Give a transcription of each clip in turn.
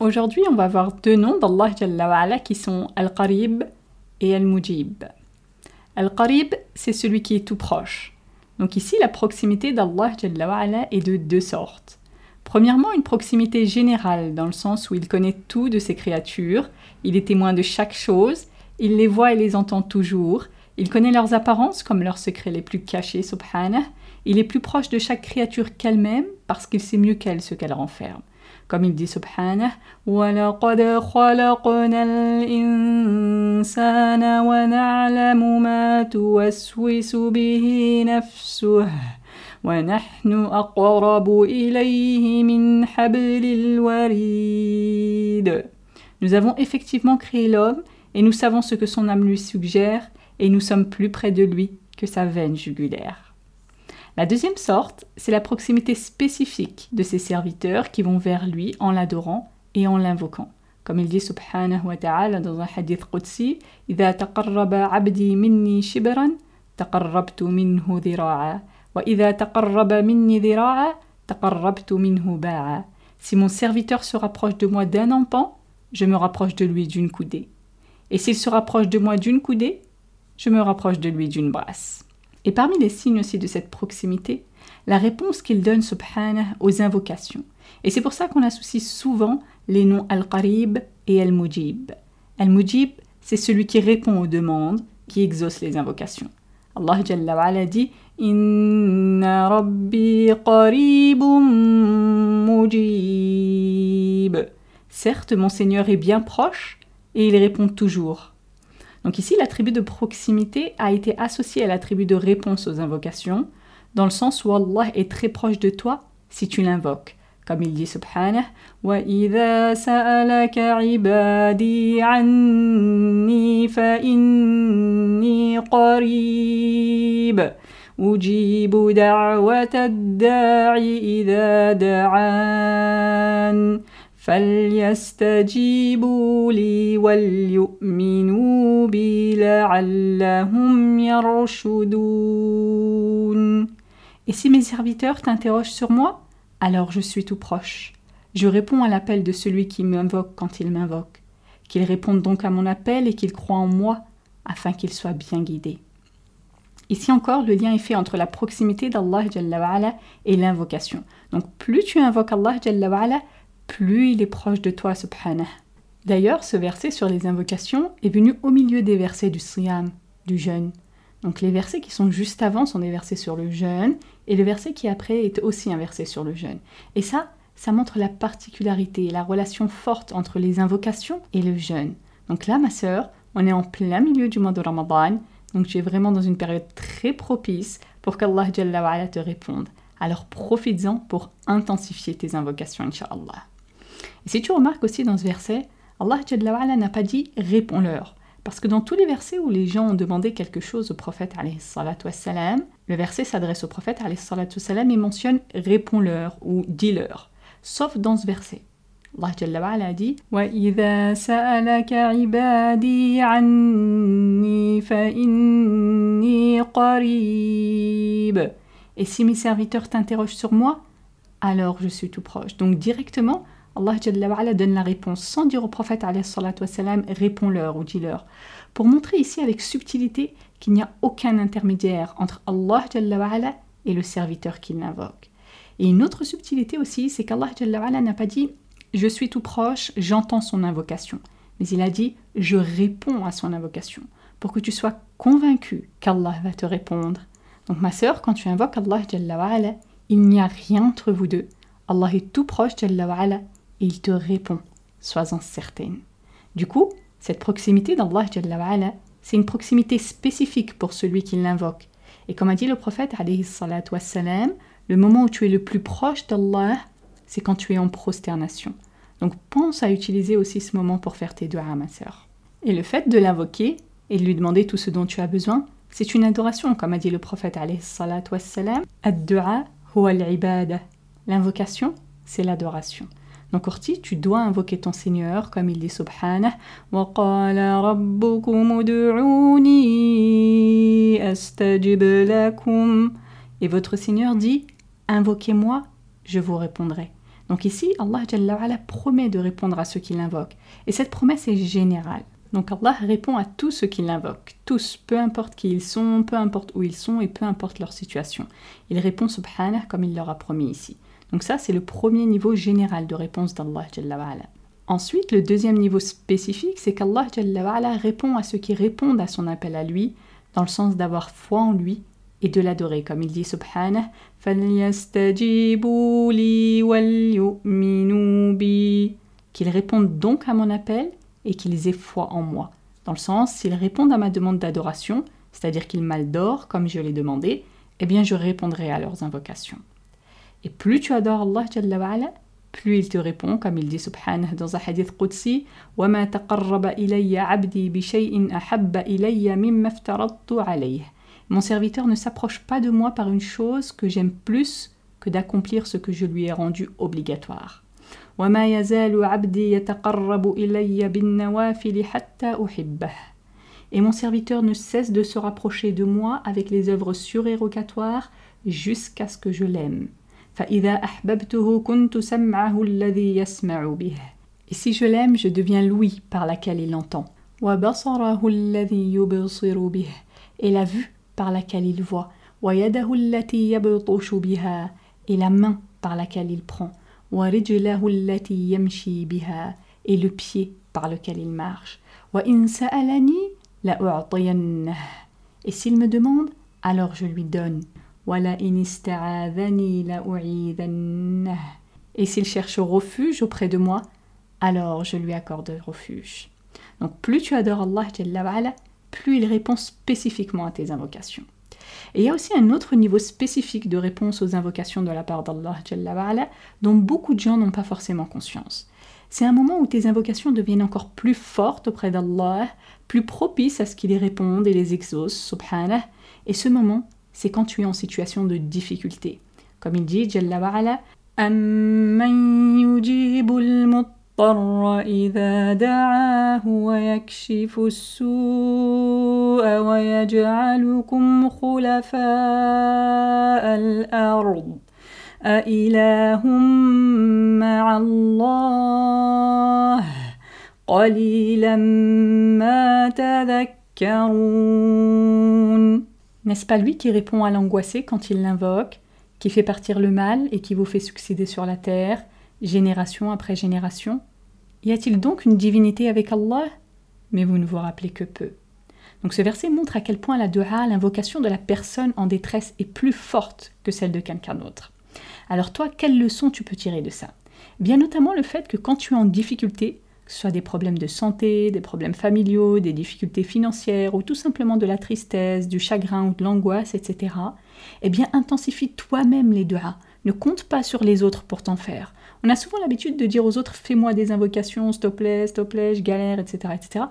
Aujourd'hui, on va voir deux noms d'Allah qui sont Al-Qarib et Al-Mujib. Al-Qarib, c'est celui qui est tout proche. Donc ici, la proximité d'Allah est de deux sortes. Premièrement, une proximité générale, dans le sens où il connaît tout de ses créatures, il est témoin de chaque chose, il les voit et les entend toujours, il connaît leurs apparences comme leurs secrets les plus cachés, subhanah. Il est plus proche de chaque créature qu'elle-même parce qu'il sait mieux qu'elle ce qu'elle renferme. Comme il dit subhanah, وَلَقَدْ خَلَقْنَا الْإِنسَانَ وَنَعْلَمُ مَا تُوَسْوِسُ بِهِ نَفْسُهُ وَنَحْنُ أَقْرَبُ إِلَيْهِ مِنْ حَبْلِ الْوَرِيدِ Nous avons effectivement créé l'homme et nous savons ce que son âme lui suggère et nous sommes plus près de lui que sa veine jugulaire. La deuxième sorte, c'est la proximité spécifique de ses serviteurs qui vont vers lui en l'adorant et en l'invoquant. Comme il dit subhanahu wa ta'ala dans un hadith qudsi, إذا تقرب عبدي مني شبرا تقربت منه ذراعا وإذا تقرب مني ذراعا تقربت منه باعا Si mon serviteur se rapproche de moi d'un empan, je me rapproche de lui d'une coudée. Et s'il se rapproche de moi d'une coudée, je me rapproche de lui d'une brasse. Et parmi les signes aussi de cette proximité, la réponse qu'il donne, subhanah, aux invocations. Et c'est pour ça qu'on associe souvent les noms Al-Qarib et Al-Mujib. Al-Mujib, c'est celui qui répond aux demandes, qui exauce les invocations. Allah Jalla dit Inna Rabbi qaribun mujib. Certes, mon Seigneur est bien proche et il répond toujours. Donc ici, l'attribut de proximité a été associé à l'attribut de réponse aux invocations, dans le sens où Allah est très proche de toi si tu l'invoques. Comme il dit subhanah, وَإِذَا سَأَلَكَ عِبَادِي عَنِّي فَإِنِّي قَرِيبٌ أُجِيبُ دَعْوَةَ الدَّاعِ إِذَا دَعَانِ et si mes serviteurs t'interrogent sur moi, alors je suis tout proche. Je réponds à l'appel de celui qui m'invoque quand il m'invoque. Qu'il réponde donc à mon appel et qu'il croit en moi, afin qu'il soit bien guidé. Ici encore, le lien est fait entre la proximité d'Allah et l'invocation. Donc plus tu invoques Allah plus il est proche de toi, subhanah. D'ailleurs, ce verset sur les invocations est venu au milieu des versets du siyam, du jeûne. Donc les versets qui sont juste avant sont des versets sur le jeûne, et le verset qui après est aussi un verset sur le jeûne. Et ça, ça montre la particularité, la relation forte entre les invocations et le jeûne. Donc là, ma sœur, on est en plein milieu du mois de Ramadan, donc tu es vraiment dans une période très propice pour qu'Allah te réponde. Alors profites-en pour intensifier tes invocations, Inch'Allah. Et si tu remarques aussi dans ce verset, Allah n'a pas dit réponds-leur. Parce que dans tous les versets où les gens ont demandé quelque chose au prophète, wassalam, le verset s'adresse au prophète wassalam, et mentionne réponds-leur ou dis-leur. Sauf dans ce verset. Allah Jalla wa a dit وَإِذَا سَأَلَكَ عِبَادِي عَنِّي فَإِنِّي قَرِيبٌ Et si mes serviteurs t'interrogent sur moi, alors je suis tout proche. Donc directement, Allah donne la réponse sans dire au prophète réponds-leur ou dis-leur. Pour montrer ici avec subtilité qu'il n'y a aucun intermédiaire entre Allah et le serviteur qui l'invoque. Et une autre subtilité aussi, c'est qu'Allah n'a pas dit je suis tout proche, j'entends son invocation. Mais il a dit Je réponds à son invocation, pour que tu sois convaincu qu'Allah va te répondre. Donc, ma sœur, quand tu invoques Allah, il n'y a rien entre vous deux. Allah est tout proche, et il te répond. Sois-en certaine. Du coup, cette proximité d'Allah, c'est une proximité spécifique pour celui qui l'invoque. Et comme a dit le prophète, le moment où tu es le plus proche d'Allah, c'est quand tu es en prosternation. Donc pense à utiliser aussi ce moment pour faire tes doigts, ma sœur. Et le fait de l'invoquer et de lui demander tout ce dont tu as besoin, c'est une adoration, comme a dit le prophète L'invocation, c'est l'adoration. Donc Orti, tu dois invoquer ton Seigneur, comme il dit Subhanah, lakum. Et votre Seigneur dit, invoquez-moi, je vous répondrai. Donc ici, Allah Jalla promet de répondre à ceux qui l'invoquent. Et cette promesse est générale. Donc Allah répond à tous ceux qui l'invoquent, tous, peu importe qui ils sont, peu importe où ils sont et peu importe leur situation. Il répond subhanah comme il leur a promis ici. Donc ça, c'est le premier niveau général de réponse d'Allah Ensuite, le deuxième niveau spécifique, c'est qu'Allah répond à ceux qui répondent à son appel à lui, dans le sens d'avoir foi en lui et de l'adorer, comme il dit subhanah qu'ils répondent donc à mon appel et qu'ils aient foi en moi. Dans le sens, s'ils répondent à ma demande d'adoration, c'est-à-dire qu'ils m'adorent comme je l'ai demandé, eh bien je répondrai à leurs invocations. Et plus tu adores Allah Jalla plus il te répond, comme il dit subhanah dans un hadith qudsi وَمَا تَقَرَّبَ إِلَيَّ عَبْدِي بِشَيْءٍ أَحَبَّ إِلَيَّ مِمَّا افْتَرَضْتُ عَلَيْهِ mon serviteur ne s'approche pas de moi par une chose que j'aime plus que d'accomplir ce que je lui ai rendu obligatoire. Et mon serviteur ne cesse de se rapprocher de moi avec les œuvres surérogatoires jusqu'à ce que je l'aime. Et si je l'aime, je deviens l'ouïe par laquelle il entend. Et la vue par laquelle il voit, et la main par laquelle il prend, et le pied par lequel il marche. Et s'il me demande, alors je lui donne. Et s'il cherche refuge auprès de moi, alors je lui accorde refuge. Donc plus tu adores Allah, plus il répond spécifiquement à tes invocations. Et il y a aussi un autre niveau spécifique de réponse aux invocations de la part d'Allah dont beaucoup de gens n'ont pas forcément conscience. C'est un moment où tes invocations deviennent encore plus fortes auprès d'Allah, plus propices à ce qu'il les réponde et les exauce, subhanah. Et ce moment, c'est quand tu es en situation de difficulté. Comme il dit, Jalla wa'ala, إذا دعاه ويكشف السوء ويجعلكم خلفاء الأرض أإله مع الله قليلا ما تذكرون N'est-ce pas lui qui répond à l'angoissé quand il l'invoque, qui fait partir le mal et qui vous fait succéder sur la terre génération après génération? Y a-t-il donc une divinité avec Allah? Mais vous ne vous rappelez que peu. Donc ce verset montre à quel point la dua, l'invocation de la personne en détresse, est plus forte que celle de quelqu'un d'autre. Alors toi, quelle leçon tu peux tirer de ça? Bien notamment le fait que quand tu es en difficulté, que ce soit des problèmes de santé, des problèmes familiaux, des difficultés financières ou tout simplement de la tristesse, du chagrin ou de l'angoisse, etc., eh bien intensifie toi-même les duas. Ne compte pas sur les autres pour t'en faire. On a souvent l'habitude de dire aux autres fais-moi des invocations, s'il te plaît, s'il te plaît, je galère, etc., etc.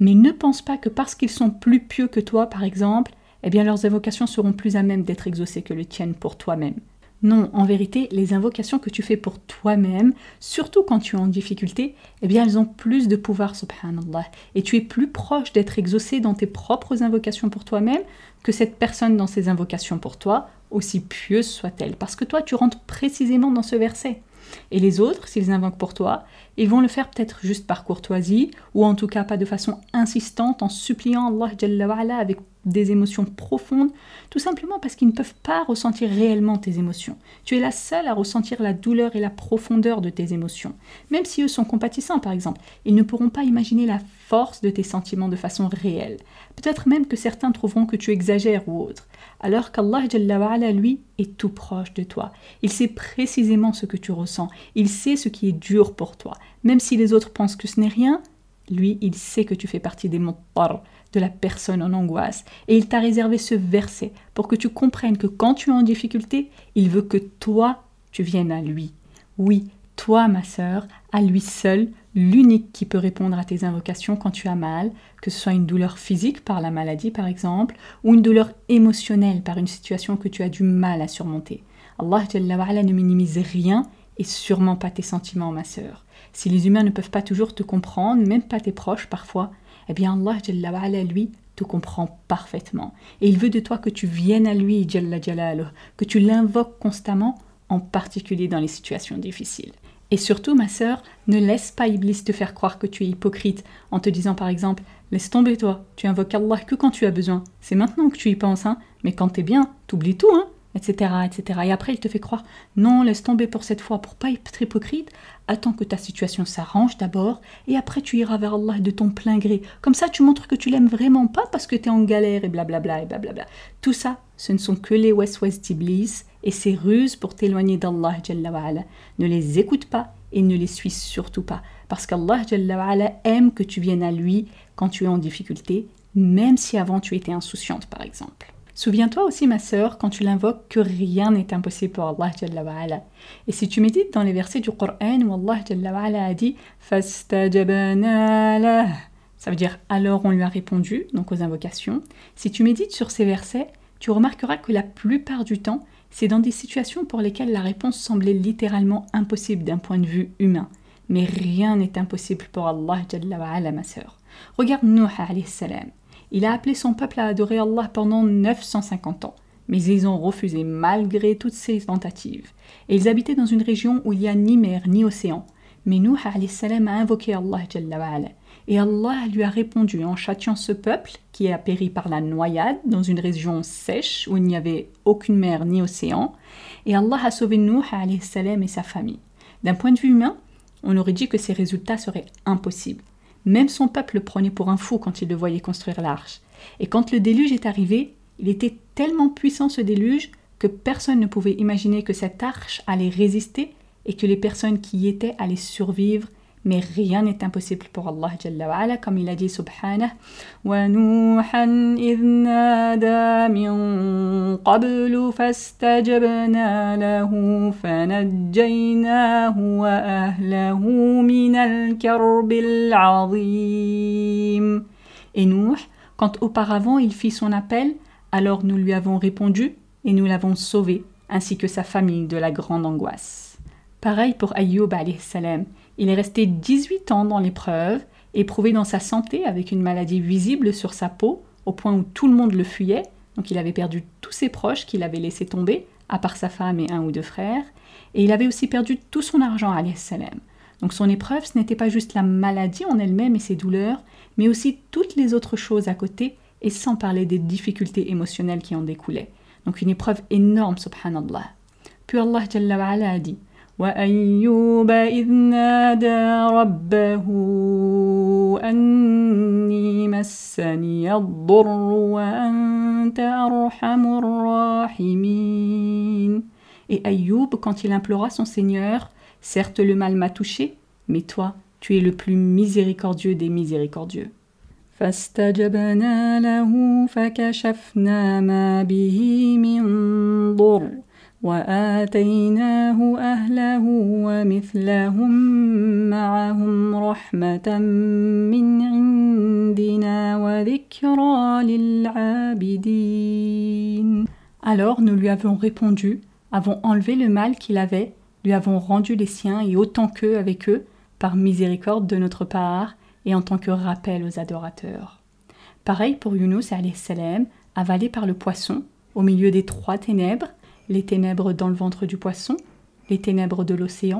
Mais ne pense pas que parce qu'ils sont plus pieux que toi, par exemple, eh bien leurs invocations seront plus à même d'être exaucées que les tiennes pour toi-même. Non, en vérité, les invocations que tu fais pour toi-même, surtout quand tu es en difficulté, eh bien elles ont plus de pouvoir, subhanallah. Et tu es plus proche d'être exaucé dans tes propres invocations pour toi-même que cette personne dans ses invocations pour toi, aussi pieuse soit-elle. Parce que toi, tu rentres précisément dans ce verset. Et les autres, s'ils invoquent pour toi, ils vont le faire peut-être juste par courtoisie, ou en tout cas pas de façon insistante, en suppliant Allah avec des émotions profondes, tout simplement parce qu'ils ne peuvent pas ressentir réellement tes émotions. Tu es la seule à ressentir la douleur et la profondeur de tes émotions. Même si eux sont compatissants, par exemple, ils ne pourront pas imaginer la force de tes sentiments de façon réelle. Peut-être même que certains trouveront que tu exagères ou autre. Alors qu'Allah, lui, est tout proche de toi. Il sait précisément ce que tu ressens. Il sait ce qui est dur pour toi. Même si les autres pensent que ce n'est rien, lui, il sait que tu fais partie des muttar, de la personne en angoisse. Et il t'a réservé ce verset pour que tu comprennes que quand tu es en difficulté, il veut que toi, tu viennes à lui. Oui, toi, ma sœur, à lui seul, l'unique qui peut répondre à tes invocations quand tu as mal, que ce soit une douleur physique par la maladie par exemple, ou une douleur émotionnelle par une situation que tu as du mal à surmonter. Allah ne minimise rien et sûrement pas tes sentiments, ma sœur. Si les humains ne peuvent pas toujours te comprendre, même pas tes proches parfois, eh bien Allah lui te comprend parfaitement. Et il veut de toi que tu viennes à lui, que tu l'invoques constamment, en particulier dans les situations difficiles. Et surtout, ma sœur, ne laisse pas Iblis te faire croire que tu es hypocrite en te disant par exemple Laisse tomber toi, tu invoques Allah que quand tu as besoin. C'est maintenant que tu y penses, hein. Mais quand t'es bien, t'oublies tout, hein etc., etc. Et après, il te fait croire, non, laisse tomber pour cette fois, pour pas être hypocrite, attends que ta situation s'arrange d'abord, et après tu iras vers Allah de ton plein gré. Comme ça, tu montres que tu l'aimes vraiment pas parce que tu es en galère et blablabla et blablabla. Tout ça, ce ne sont que les west-west d'Iblis et ses ruses pour t'éloigner d'Allah Ne les écoute pas et ne les suis surtout pas, parce qu'Allah aime que tu viennes à lui quand tu es en difficulté, même si avant tu étais insouciante par exemple. Souviens-toi aussi, ma sœur, quand tu l'invoques, que rien n'est impossible pour Allah Jalla Et si tu médites dans les versets du Coran où Allah Jalla a dit ça veut dire alors on lui a répondu, donc aux invocations. Si tu médites sur ces versets, tu remarqueras que la plupart du temps, c'est dans des situations pour lesquelles la réponse semblait littéralement impossible d'un point de vue humain. Mais rien n'est impossible pour Allah Jalla ma sœur. Regarde Nuh alayhi salam. Il a appelé son peuple à adorer Allah pendant 950 ans, mais ils ont refusé malgré toutes ses tentatives. Et ils habitaient dans une région où il n'y a ni mer ni océan. Mais Nuh salam a invoqué Allah et Allah lui a répondu en châtiant ce peuple qui a péri par la noyade dans une région sèche où il n'y avait aucune mer ni océan. Et Allah a sauvé Nuh salam et sa famille. D'un point de vue humain, on aurait dit que ces résultats seraient impossibles. Même son peuple le prenait pour un fou quand il le voyait construire l'arche. Et quand le déluge est arrivé, il était tellement puissant ce déluge que personne ne pouvait imaginer que cette arche allait résister et que les personnes qui y étaient allaient survivre mais rien n'est impossible pour Allah Jalla wa ala, comme il a dit subhanah وَنُوحًا إِذْ نَادَى مِن قَبْلُ فَاسْتَجَبْنَا لَهُ فَنَجَّيْنَاهُ وَأَهْلَهُ مِنَ الْكَرْبِ الْعَظِيمِ Et Nuh, quand auparavant il fit son appel, alors nous lui avons répondu et nous l'avons sauvé, ainsi que sa famille de la grande angoisse. Pareil pour Ayyub alayhi salam. Il est resté 18 ans dans l'épreuve, éprouvé dans sa santé avec une maladie visible sur sa peau, au point où tout le monde le fuyait, donc il avait perdu tous ses proches qu'il avait laissés tomber, à part sa femme et un ou deux frères, et il avait aussi perdu tout son argent à salam. Donc son épreuve, ce n'était pas juste la maladie en elle-même et ses douleurs, mais aussi toutes les autres choses à côté, et sans parler des difficultés émotionnelles qui en découlaient. Donc une épreuve énorme, subhanallah. Puis Allah a dit وأيوب إذ نادى ربه أني مسني الضر وأنت أرحم الراحمين Et Ayoub, quand il implora son Seigneur, certes le mal m'a touché, mais toi, tu es le plus miséricordieux des miséricordieux. فاستجبنا له فكشفنا ما به من ضر وآتيناه أهله ومثلهم معهم رحمة من عندنا وذكرى للعابدين Alors nous lui avons répondu avons enlevé le mal qu'il avait, lui avons rendu les siens et autant qu'eux avec eux, par miséricorde de notre part et en tant que rappel aux adorateurs. Pareil pour Yunus salam, avalé par le poisson, au milieu des trois ténèbres, les ténèbres dans le ventre du poisson, les ténèbres de l'océan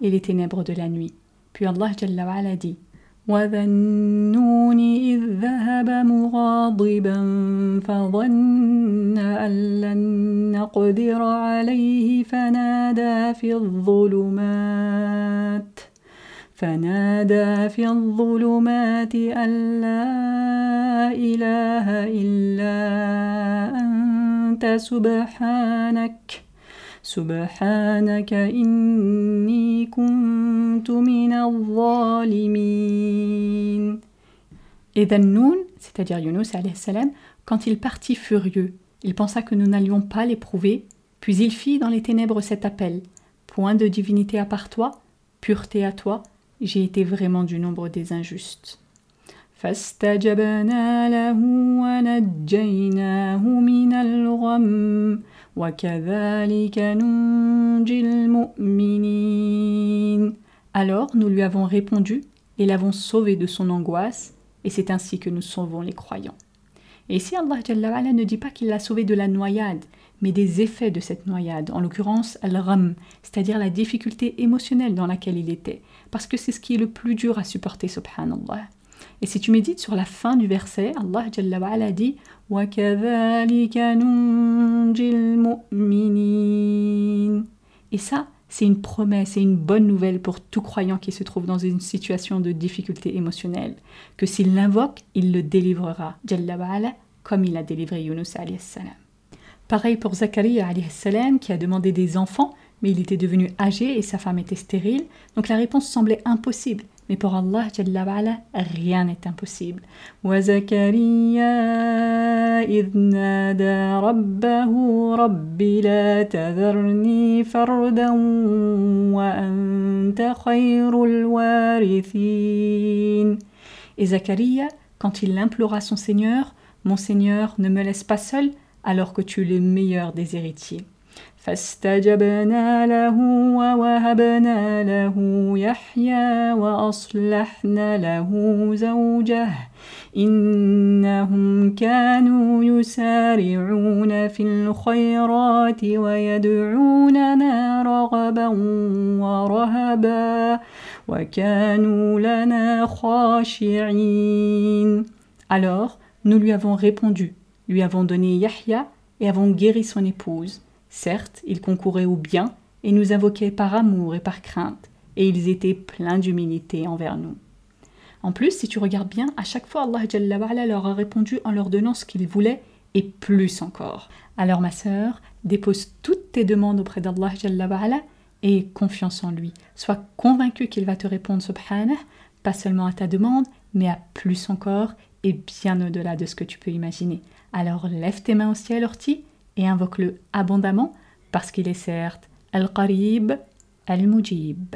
et les ténèbres de la nuit. Puis Allah Jalla dit وذا النون إذ ذهب مغاضبا فظن أن لن نقدر عليه فنادى في الظلمات فنادى في الظلمات أن لا إله إلا أنت سبحانك سبحانك إني كنت من الظالمين Et Dhannoun, c'est-à-dire Yunus salam, quand il partit furieux, il pensa que nous n'allions pas l'éprouver, puis il fit dans les ténèbres cet appel Point de divinité à part toi, pureté à toi, j'ai été vraiment du nombre des injustes. فاستجبنا له ونجيناه من الغم alors nous lui avons répondu et l'avons sauvé de son angoisse, et c'est ainsi que nous sauvons les croyants. Et ici Allah ne dit pas qu'il l'a sauvé de la noyade, mais des effets de cette noyade, en l'occurrence al-ram, c'est-à-dire la difficulté émotionnelle dans laquelle il était, parce que c'est ce qui est le plus dur à supporter, subhanallah. Et si tu médites sur la fin du verset, Allah Jalla wa dit Et ça, c'est une promesse et une bonne nouvelle pour tout croyant qui se trouve dans une situation de difficulté émotionnelle, que s'il l'invoque, il le délivrera, Jalla wa comme il a délivré Yunus salam. Pareil pour Zachariah salam qui a demandé des enfants, mais il était devenu âgé et sa femme était stérile, donc la réponse semblait impossible. Mais pour Allah, rien n'est impossible. Et Zacharia, quand il implora son Seigneur, Mon Seigneur, ne me laisse pas seul alors que tu es le meilleur des héritiers. فاستجبنا له ووهبنا له يحيى وأصلحنا له زوجه. إنهم كانوا يسارعون في الخيرات ويدعوننا رغبا ورهبا وكانوا لنا خاشعين. Alors, nous lui avons répondu, lui avons donné Yahya et avons guéri son épouse. Certes, ils concouraient au bien et nous invoquaient par amour et par crainte, et ils étaient pleins d'humilité envers nous. En plus, si tu regardes bien, à chaque fois Allah leur a répondu en leur donnant ce qu'ils voulaient et plus encore. Alors ma sœur, dépose toutes tes demandes auprès d'Allah et confiance en lui. Sois convaincu qu'il va te répondre subhanah, pas seulement à ta demande, mais à plus encore et bien au-delà de ce que tu peux imaginer. Alors lève tes mains au ciel, Orti, et invoque-le abondamment parce qu'il est certes Al-Qarib, Al-Mujib.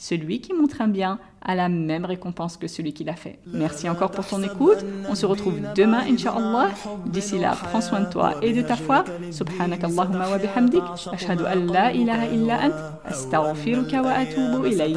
celui qui montre un bien a la même récompense que celui qui l'a fait. Merci encore pour ton écoute. On se retrouve demain, Inch'Allah. D'ici là, prends soin de toi et de ta foi. Subhanak Allahumma wa bihamdik. Ashhadu an la ilaha illa ant. Astaghfiruka wa atubu ilayk.